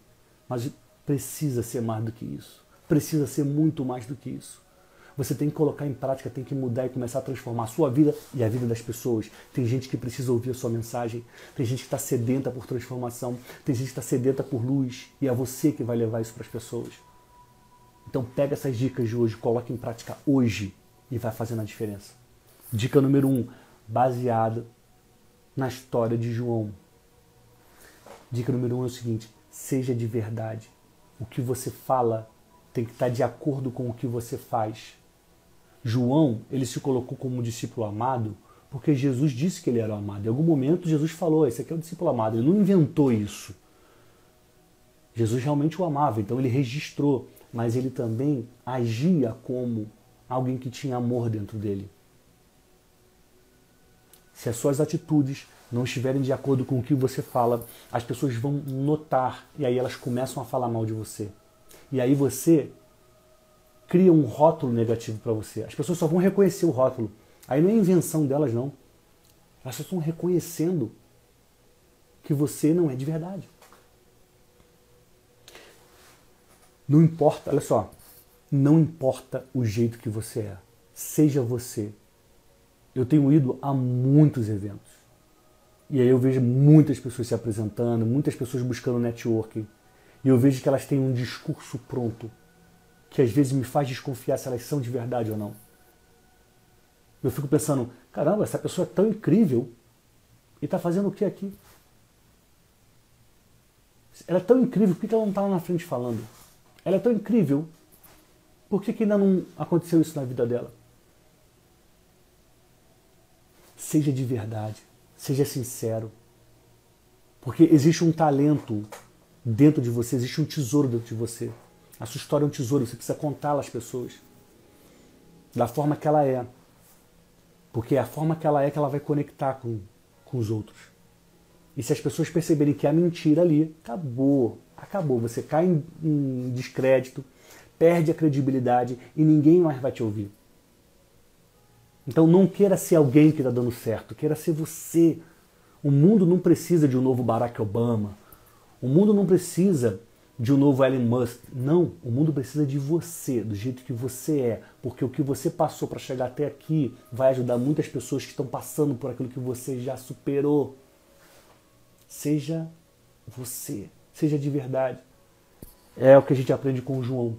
mas precisa ser mais do que isso. Precisa ser muito mais do que isso. Você tem que colocar em prática, tem que mudar e começar a transformar a sua vida e a vida das pessoas. Tem gente que precisa ouvir a sua mensagem, tem gente que está sedenta por transformação, tem gente que está sedenta por luz e é você que vai levar isso para as pessoas. Então pega essas dicas de hoje, coloque em prática hoje e vai fazendo a diferença. Dica número um, baseada na história de João. Dica número um é o seguinte: seja de verdade. O que você fala tem que estar de acordo com o que você faz. João, ele se colocou como discípulo amado porque Jesus disse que ele era o amado. Em algum momento Jesus falou, esse aqui é o discípulo amado. Ele não inventou isso. Jesus realmente o amava, então ele registrou, mas ele também agia como alguém que tinha amor dentro dele. Se as suas atitudes não estiverem de acordo com o que você fala, as pessoas vão notar e aí elas começam a falar mal de você. E aí você cria um rótulo negativo para você. As pessoas só vão reconhecer o rótulo. Aí não é invenção delas, não. Elas só estão reconhecendo que você não é de verdade. Não importa, olha só, não importa o jeito que você é, seja você. Eu tenho ido a muitos eventos. E aí eu vejo muitas pessoas se apresentando, muitas pessoas buscando networking. E eu vejo que elas têm um discurso pronto que às vezes me faz desconfiar se elas são de verdade ou não. Eu fico pensando, caramba, essa pessoa é tão incrível e está fazendo o que aqui? Ela é tão incrível, por que ela não está lá na frente falando? Ela é tão incrível, por que, que ainda não aconteceu isso na vida dela? Seja de verdade, seja sincero. Porque existe um talento dentro de você, existe um tesouro dentro de você. A sua história é um tesouro, você precisa contá-la às pessoas. Da forma que ela é. Porque é a forma que ela é que ela vai conectar com, com os outros. E se as pessoas perceberem que há mentira ali, acabou. Acabou. Você cai em, em descrédito, perde a credibilidade e ninguém mais vai te ouvir. Então não queira ser alguém que está dando certo, queira ser você. O mundo não precisa de um novo Barack Obama. O mundo não precisa de um novo Elon Musk. Não, o mundo precisa de você, do jeito que você é, porque o que você passou para chegar até aqui vai ajudar muitas pessoas que estão passando por aquilo que você já superou. Seja você, seja de verdade. É o que a gente aprende com o João.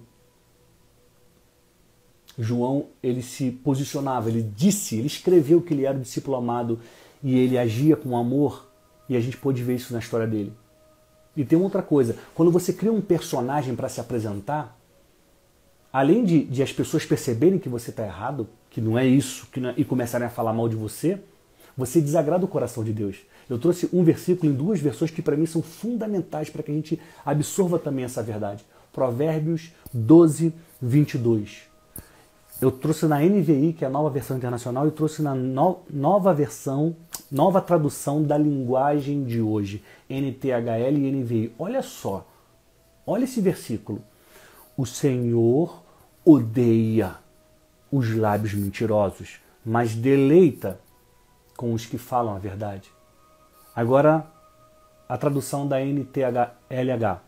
João, ele se posicionava, ele disse, ele escreveu que ele era o discípulo amado e ele agia com amor, e a gente pôde ver isso na história dele. E tem outra coisa, quando você cria um personagem para se apresentar, além de, de, as pessoas perceberem que você está errado, que não é isso, que é, e começarem a falar mal de você, você desagrada o coração de Deus. Eu trouxe um versículo em duas versões que para mim são fundamentais para que a gente absorva também essa verdade. Provérbios 12, 22. Eu trouxe na NVI, que é a nova versão internacional, e trouxe na no, nova versão, nova tradução da linguagem de hoje, NTHL e NVI. Olha só, olha esse versículo. O Senhor odeia os lábios mentirosos, mas deleita com os que falam a verdade. Agora, a tradução da NTLH.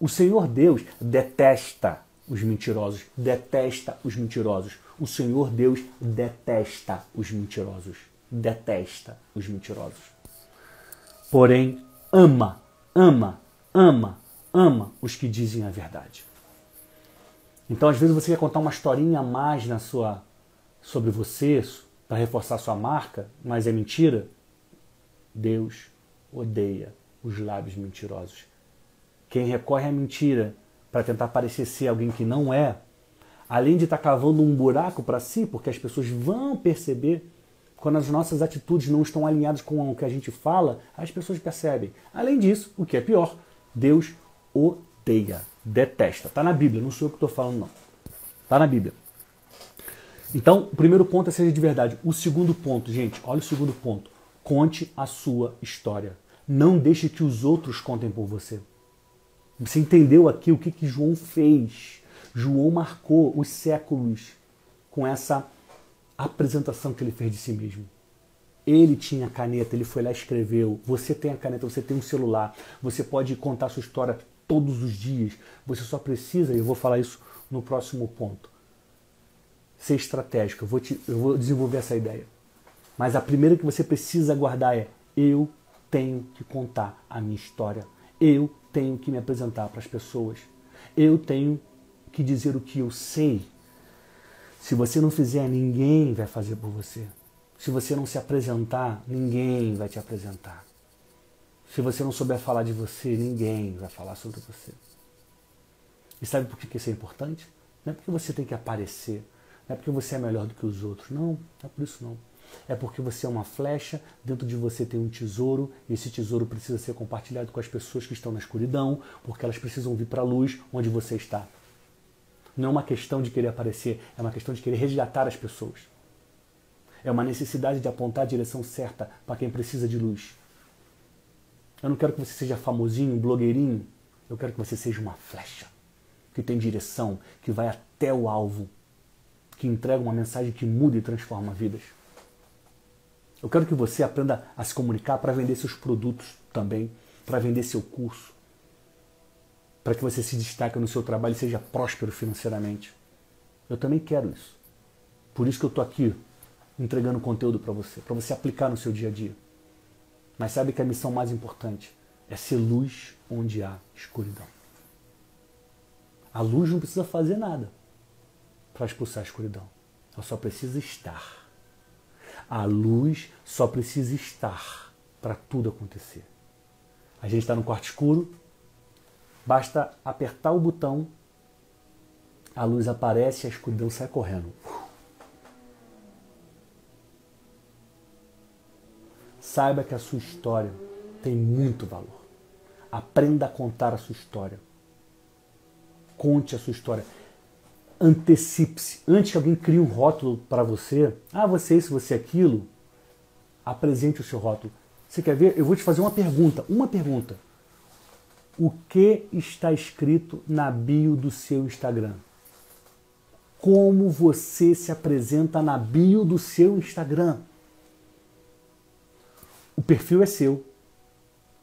O Senhor Deus detesta os mentirosos, detesta os mentirosos. O Senhor Deus detesta os mentirosos, detesta os mentirosos. Porém, ama, ama, ama, ama os que dizem a verdade. Então, às vezes você quer contar uma historinha a mais na sua sobre você para reforçar sua marca, mas é mentira. Deus odeia os lábios mentirosos. Quem recorre à mentira para tentar parecer ser alguém que não é, além de estar tá cavando um buraco para si, porque as pessoas vão perceber quando as nossas atitudes não estão alinhadas com o que a gente fala, as pessoas percebem. Além disso, o que é pior, Deus odeia, detesta. Está na Bíblia, não sou eu que estou falando, não. Está na Bíblia. Então, o primeiro ponto é seja de verdade. O segundo ponto, gente, olha o segundo ponto. Conte a sua história. Não deixe que os outros contem por você. Você entendeu aqui o que, que João fez? João marcou os séculos com essa apresentação que ele fez de si mesmo. Ele tinha caneta, ele foi lá e escreveu. Você tem a caneta, você tem um celular, você pode contar sua história todos os dias. Você só precisa, e eu vou falar isso no próximo ponto, ser estratégico. Eu vou, te, eu vou desenvolver essa ideia. Mas a primeira que você precisa guardar é: eu tenho que contar a minha história. Eu tenho que me apresentar para as pessoas. Eu tenho que dizer o que eu sei. Se você não fizer, ninguém vai fazer por você. Se você não se apresentar, ninguém vai te apresentar. Se você não souber falar de você, ninguém vai falar sobre você. E sabe por que isso é importante? Não é porque você tem que aparecer, não é porque você é melhor do que os outros. Não, não é por isso não. É porque você é uma flecha, dentro de você tem um tesouro, e esse tesouro precisa ser compartilhado com as pessoas que estão na escuridão, porque elas precisam vir para a luz onde você está. Não é uma questão de querer aparecer, é uma questão de querer resgatar as pessoas. É uma necessidade de apontar a direção certa para quem precisa de luz. Eu não quero que você seja famosinho, blogueirinho. Eu quero que você seja uma flecha que tem direção, que vai até o alvo, que entrega uma mensagem que muda e transforma vidas. Eu quero que você aprenda a se comunicar para vender seus produtos também, para vender seu curso, para que você se destaque no seu trabalho e seja próspero financeiramente. Eu também quero isso. Por isso que eu estou aqui entregando conteúdo para você, para você aplicar no seu dia a dia. Mas sabe que a missão mais importante é ser luz onde há escuridão. A luz não precisa fazer nada para expulsar a escuridão. Ela só precisa estar. A luz só precisa estar para tudo acontecer. A gente está no quarto escuro, Basta apertar o botão, a luz aparece e a escuridão sai correndo. Saiba que a sua história tem muito valor. Aprenda a contar a sua história. Conte a sua história. Antecipe-se. Antes que alguém crie um rótulo para você, ah, você é isso, você é aquilo, apresente o seu rótulo. Você quer ver? Eu vou te fazer uma pergunta. Uma pergunta o que está escrito na bio do seu Instagram. Como você se apresenta na bio do seu Instagram. O perfil é seu.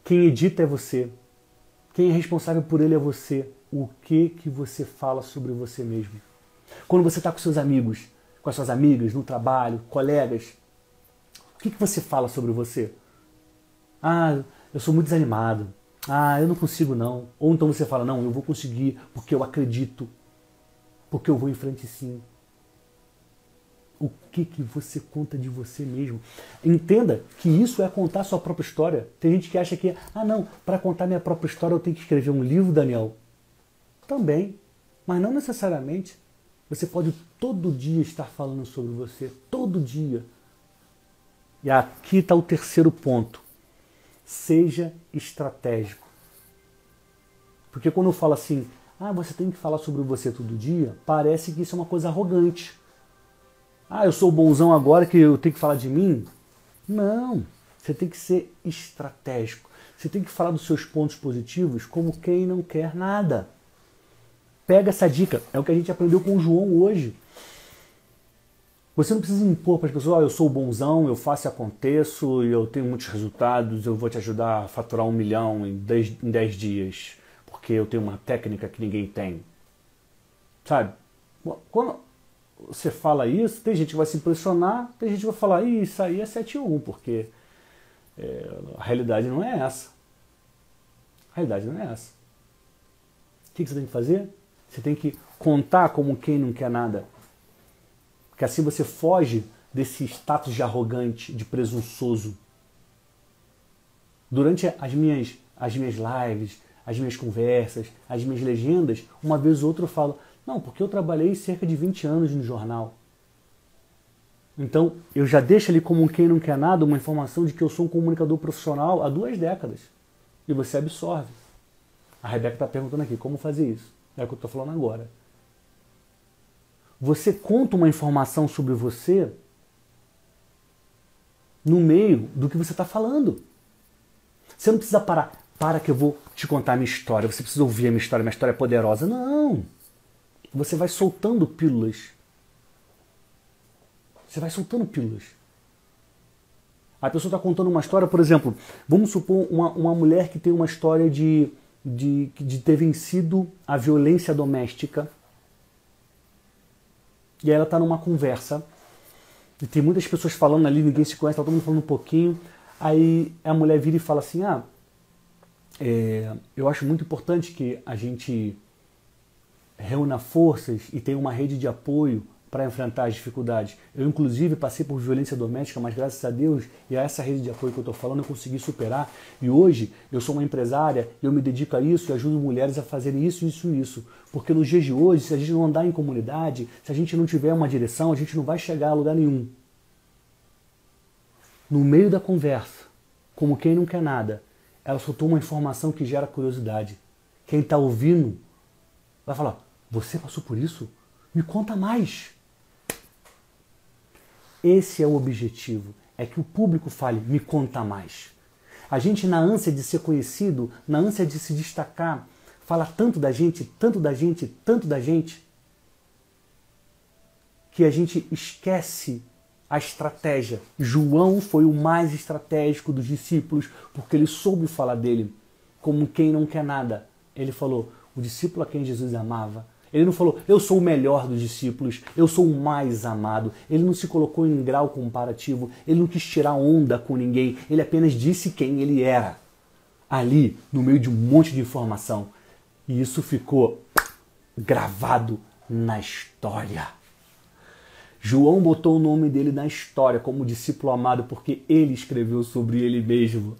Quem edita é você. Quem é responsável por ele é você. O que que você fala sobre você mesmo? Quando você está com seus amigos, com as suas amigas, no trabalho, colegas, o que, que você fala sobre você? Ah, eu sou muito desanimado. Ah, eu não consigo não. Ou então você fala, não, eu vou conseguir porque eu acredito, porque eu vou em frente sim. O que, que você conta de você mesmo? Entenda que isso é contar sua própria história. Tem gente que acha que, ah não, para contar minha própria história eu tenho que escrever um livro, Daniel. Também, mas não necessariamente. Você pode todo dia estar falando sobre você, todo dia. E aqui está o terceiro ponto seja estratégico. Porque quando eu falo assim, ah, você tem que falar sobre você todo dia, parece que isso é uma coisa arrogante. Ah, eu sou bonzão agora que eu tenho que falar de mim? Não, você tem que ser estratégico. Você tem que falar dos seus pontos positivos como quem não quer nada. Pega essa dica, é o que a gente aprendeu com o João hoje. Você não precisa impor para as pessoas, oh, eu sou bonzão, eu faço e aconteço, eu tenho muitos resultados, eu vou te ajudar a faturar um milhão em 10, em 10 dias, porque eu tenho uma técnica que ninguém tem. Sabe? Quando você fala isso, tem gente que vai se impressionar, tem gente que vai falar, isso aí é 7 1, porque é, a realidade não é essa. A realidade não é essa. O que você tem que fazer? Você tem que contar como quem não quer nada que assim você foge desse status de arrogante, de presunçoso. Durante as minhas, as minhas lives, as minhas conversas, as minhas legendas, uma vez ou outra eu falo: Não, porque eu trabalhei cerca de 20 anos no jornal. Então, eu já deixo ali como quem não quer nada uma informação de que eu sou um comunicador profissional há duas décadas. E você absorve. A Rebeca está perguntando aqui como fazer isso. É o que eu estou falando agora. Você conta uma informação sobre você no meio do que você está falando. Você não precisa parar. Para que eu vou te contar a minha história. Você precisa ouvir a minha história. Minha história é poderosa. Não. Você vai soltando pílulas. Você vai soltando pílulas. A pessoa está contando uma história, por exemplo, vamos supor uma, uma mulher que tem uma história de, de, de ter vencido a violência doméstica. E ela está numa conversa. E tem muitas pessoas falando ali, ninguém se conhece, está todo mundo falando um pouquinho. Aí a mulher vira e fala assim: Ah, é, eu acho muito importante que a gente reúna forças e tenha uma rede de apoio para enfrentar as dificuldades. Eu, inclusive, passei por violência doméstica, mas graças a Deus e a essa rede de apoio que eu estou falando, eu consegui superar. E hoje eu sou uma empresária, eu me dedico a isso e ajudo mulheres a fazerem isso, isso e isso. Porque nos dias de hoje, se a gente não andar em comunidade, se a gente não tiver uma direção, a gente não vai chegar a lugar nenhum. No meio da conversa, como quem não quer nada, ela soltou uma informação que gera curiosidade. Quem está ouvindo vai falar: Você passou por isso? Me conta mais. Esse é o objetivo, é que o público fale, me conta mais. A gente, na ânsia de ser conhecido, na ânsia de se destacar, fala tanto da gente, tanto da gente, tanto da gente, que a gente esquece a estratégia. João foi o mais estratégico dos discípulos, porque ele soube falar dele como quem não quer nada. Ele falou: o discípulo a quem Jesus amava, ele não falou, eu sou o melhor dos discípulos, eu sou o mais amado. Ele não se colocou em grau comparativo, ele não quis tirar onda com ninguém, ele apenas disse quem ele era. Ali, no meio de um monte de informação. E isso ficou gravado na história. João botou o nome dele na história como discípulo amado porque ele escreveu sobre ele mesmo.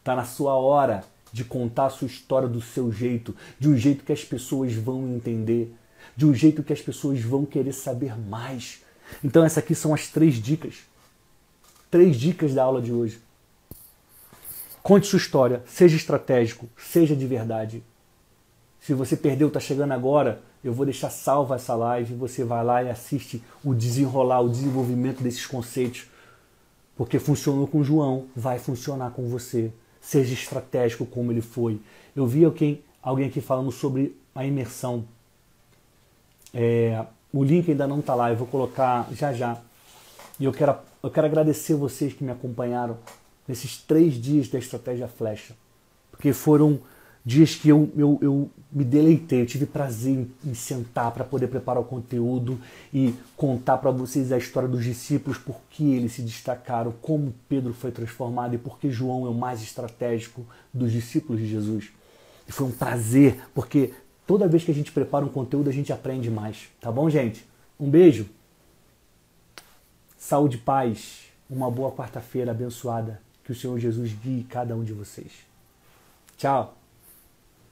Está na sua hora de contar a sua história do seu jeito, de um jeito que as pessoas vão entender, de um jeito que as pessoas vão querer saber mais. Então, essas aqui são as três dicas. Três dicas da aula de hoje. Conte sua história, seja estratégico, seja de verdade. Se você perdeu, está chegando agora, eu vou deixar salva essa live, você vai lá e assiste o desenrolar, o desenvolvimento desses conceitos. Porque funcionou com João, vai funcionar com você seja estratégico como ele foi. Eu vi alguém, alguém aqui falando sobre a imersão. É, o link ainda não está lá, eu vou colocar já já. E eu quero, eu quero agradecer vocês que me acompanharam nesses três dias da Estratégia Flecha. Porque foram dias que eu, eu, eu me deleitei, eu tive prazer em, em sentar para poder preparar o conteúdo e contar para vocês a história dos discípulos, por que eles se destacaram, como Pedro foi transformado e por que João é o mais estratégico dos discípulos de Jesus. E foi um prazer, porque toda vez que a gente prepara um conteúdo a gente aprende mais. Tá bom, gente? Um beijo. Saúde e paz. Uma boa quarta-feira abençoada. Que o Senhor Jesus guie cada um de vocês. Tchau.